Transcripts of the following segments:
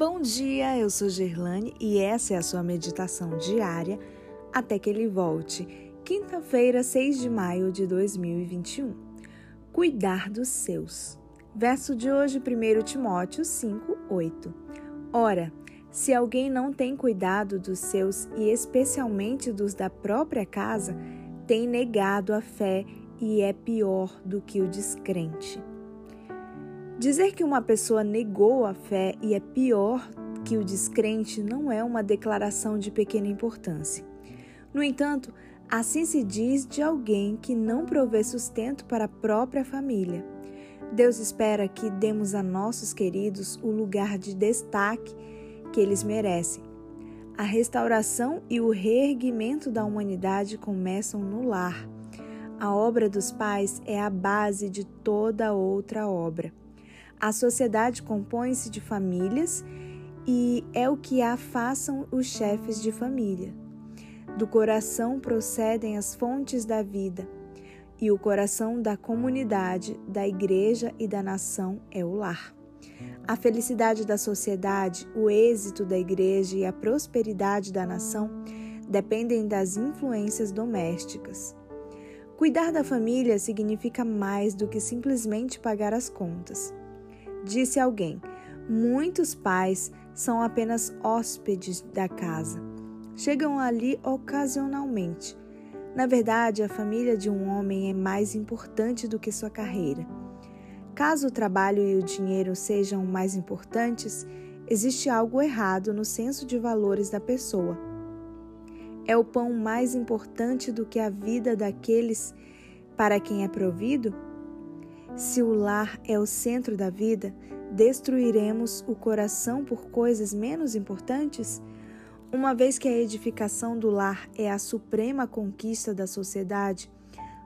Bom dia, eu sou Gerlane e essa é a sua meditação diária até que ele volte. Quinta-feira, 6 de maio de 2021. Cuidar dos seus. Verso de hoje, 1 Timóteo 5, 8. Ora, se alguém não tem cuidado dos seus e especialmente dos da própria casa, tem negado a fé e é pior do que o descrente. Dizer que uma pessoa negou a fé e é pior que o descrente não é uma declaração de pequena importância. No entanto, assim se diz de alguém que não provê sustento para a própria família. Deus espera que demos a nossos queridos o lugar de destaque que eles merecem. A restauração e o reerguimento da humanidade começam no lar. A obra dos pais é a base de toda outra obra. A sociedade compõe-se de famílias e é o que a façam os chefes de família. Do coração procedem as fontes da vida, e o coração da comunidade, da igreja e da nação é o lar. A felicidade da sociedade, o êxito da igreja e a prosperidade da nação dependem das influências domésticas. Cuidar da família significa mais do que simplesmente pagar as contas. Disse alguém: muitos pais são apenas hóspedes da casa. Chegam ali ocasionalmente. Na verdade, a família de um homem é mais importante do que sua carreira. Caso o trabalho e o dinheiro sejam mais importantes, existe algo errado no senso de valores da pessoa. É o pão mais importante do que a vida daqueles para quem é provido? Se o lar é o centro da vida, destruiremos o coração por coisas menos importantes? Uma vez que a edificação do lar é a suprema conquista da sociedade,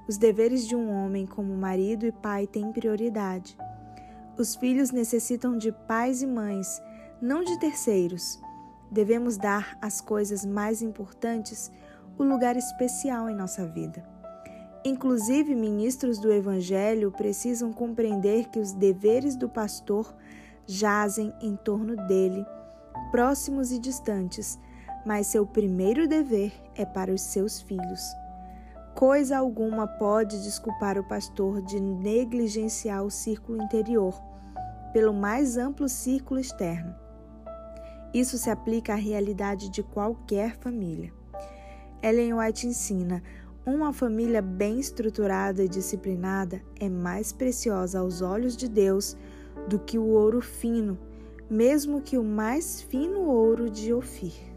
os deveres de um homem como marido e pai têm prioridade. Os filhos necessitam de pais e mães, não de terceiros. Devemos dar às coisas mais importantes o lugar especial em nossa vida. Inclusive, ministros do Evangelho precisam compreender que os deveres do pastor jazem em torno dele, próximos e distantes, mas seu primeiro dever é para os seus filhos. Coisa alguma pode desculpar o pastor de negligenciar o círculo interior, pelo mais amplo círculo externo. Isso se aplica à realidade de qualquer família. Ellen White ensina: uma família bem estruturada e disciplinada é mais preciosa aos olhos de Deus do que o ouro fino, mesmo que o mais fino ouro de Ofir.